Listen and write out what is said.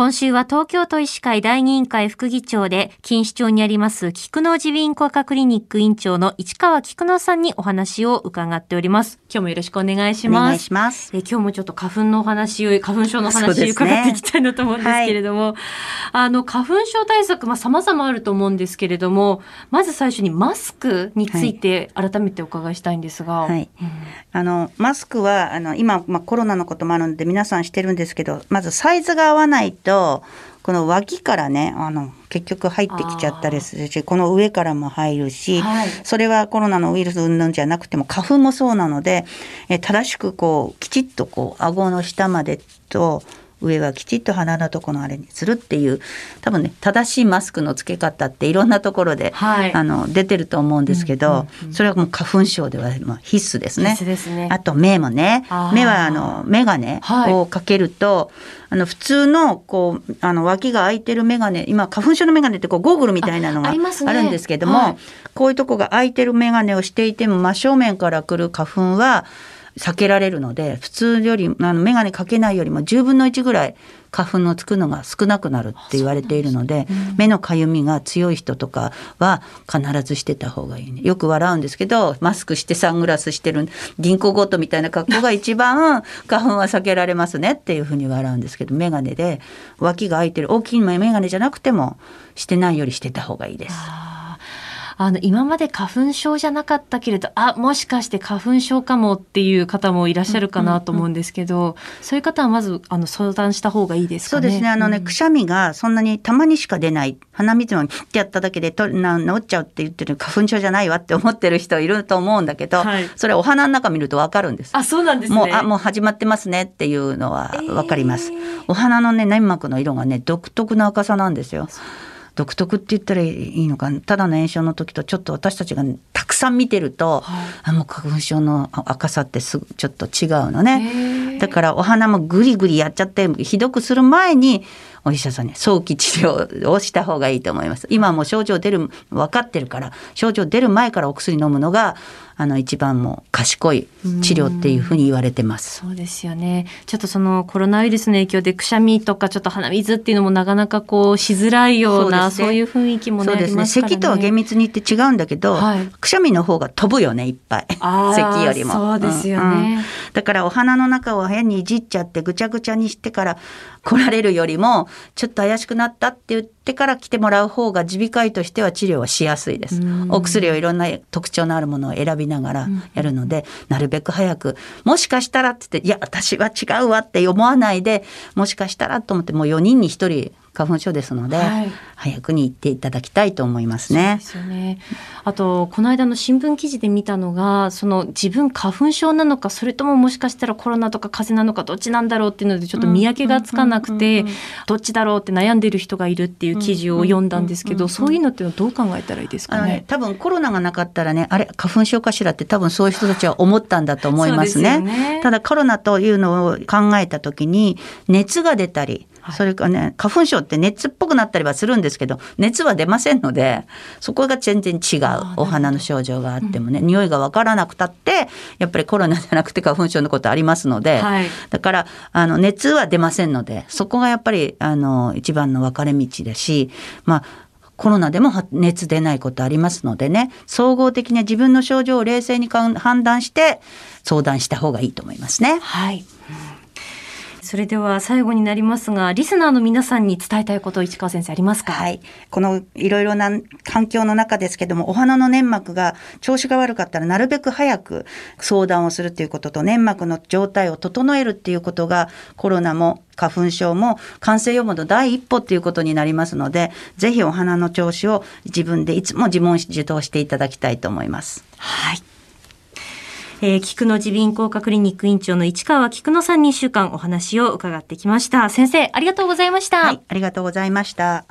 今週は東京都医師会第二委員会副議長で、錦糸町にあります菊野耳鼻咽喉科クリニック院長の市川菊野さんにお話を伺っております。今日もよろしくお願いします。お願いします。え今日もちょっと花粉のお話を、花粉症の話を伺っていきたいなと思うんですけれども、はい、あの、花粉症対策、まあ、様々あると思うんですけれども、まず最初にマスクについて改めてお伺いしたいんですが。はい。うん、あの、マスクは、あの、今、まあ、コロナのこともあるので皆さんしてるんですけど、まずサイズが合わないと、この脇からねあの結局入ってきちゃったりするしこの上からも入るし、はい、それはコロナのウイルス云々じゃなくても花粉もそうなのでえ正しくこうきちっとこう顎の下までと上はきちっと鼻のとこのあれにするっていう多分ね正しいマスクの付け方っていろんなところで、はい、あの出てると思うんですけど、うんうんうん、それはもう花粉症ではまあ必須ですね。すね。あと目もね目はあの眼鏡をかけると、はい、あの普通のこうあの脇が開いてる眼鏡今花粉症の眼鏡ってこうゴーグルみたいなのがあるんですけども、ねはい、こういうとこが開いてる眼鏡をしていても真正面から来る花粉は避けられるので普通よりあの眼鏡かけないよりも10分の1ぐらい花粉のつくのが少なくなるって言われているので、うん、目のかゆみが強い人とかは必ずしてた方がいいね。よく笑うんですけどマスクしてサングラスしてる銀行強盗みたいな格好が一番 花粉は避けられますねっていうふうに笑うんですけど眼鏡で脇が開いてる大きい眼鏡じゃなくてもしてないよりしてた方がいいです。あの、今まで花粉症じゃなかったけれど、あ、もしかして花粉症かもっていう方もいらっしゃるかなと思うんですけど、うんうんうん、そういう方はまず、あの、相談した方がいいですかね？そうですね。あのね、うん、くしゃみがそんなにたまにしか出ない。鼻水もってやっただけでとな治っちゃうって言ってる花粉症じゃないわって思ってる人いると思うんだけど、はい、それお鼻の中見るとわかるんです。あ、そうなんですね。もう、あ、もう始まってますねっていうのはわかります、えー。お鼻のね、粘膜の色がね、独特な赤さなんですよ。独特って言ったらいいのかただの炎症の時とちょっと私たちがたくさん見てると、はい、あもう花粉症の赤さってすちょっと違うのねだからお花もグリグリやっちゃってひどくする前にお医者さんに早期治療をした方がいいと思います今も症状出る分かってるから症状出る前からお薬飲むのがあの一番も賢い治療っていうふうに言われてます。そうですよね。ちょっとそのコロナウイルスの影響でくしゃみとかちょっと鼻水っていうのもなかなかこうしづらいようなそう、ね,、いう雰囲気もねそうですね。咳とは厳密に言って違うんだけど、はい、くしゃみの方が飛ぶよねいっぱい。咳よりも。そうですよね、うんうん、だからお鼻の中を変にいじっちゃってぐちゃぐちゃにしてから来られるよりもちょっと怪しくなったって言ってから来てもらう方が耳鼻科医としては治療はしやすいです。お薬をいろんな特徴のあるものを選びながらやるので、なるべく早く。もしかしたらって言っていや私は違うわって思わないでもしかしたらと思ってもう4人に1人花粉症ですので、はい、早くに行っていただきたいと思いますね。ですよね。あとこの間の新聞記事で見たのが、その自分花粉症なのかそれとももしかしたらコロナとか風邪なのかどっちなんだろうっていうのでちょっと見分けがつかなくて、どっちだろうって悩んでる人がいるっていう記事を読んだんですけど、そういうのっていうのはどう考えたらいいですかね？ね多分コロナがなかったらね、あれ花粉症かしらって多分そういう人たちは思ったんだと思いますね。すねただコロナというのを考えた時に熱が出たり。それからね花粉症って熱っぽくなったりはするんですけど熱は出ませんのでそこが全然違うお花の症状があってもね、うん、匂いが分からなくたってやっぱりコロナじゃなくて 花粉症のことありますので、はい、だからあの熱は出ませんのでそこがやっぱりあの一番の分かれ道だしまあコロナでも熱出ないことありますのでね総合的に自分の症状を冷静に判断して相談した方がいいと思いますね。はいそれでは最後になりますが、リスナーの皆さんに伝えたいこと、市川先生ありますか？はい。このいろいろな環境の中ですけども、お花の粘膜が調子が悪かったらなるべく早く相談をするということと、粘膜の状態を整えるっていうことが、コロナも花粉症も感染予防の第一歩っていうことになりますので、ぜひお花の調子を自分でいつも自問自答していただきたいと思います。はい。えー、菊野耳鼻咽喉科クリニック院長の市川菊野さんに1週間お話を伺ってきました。先生、ありがとうございました。はい、ありがとうございました。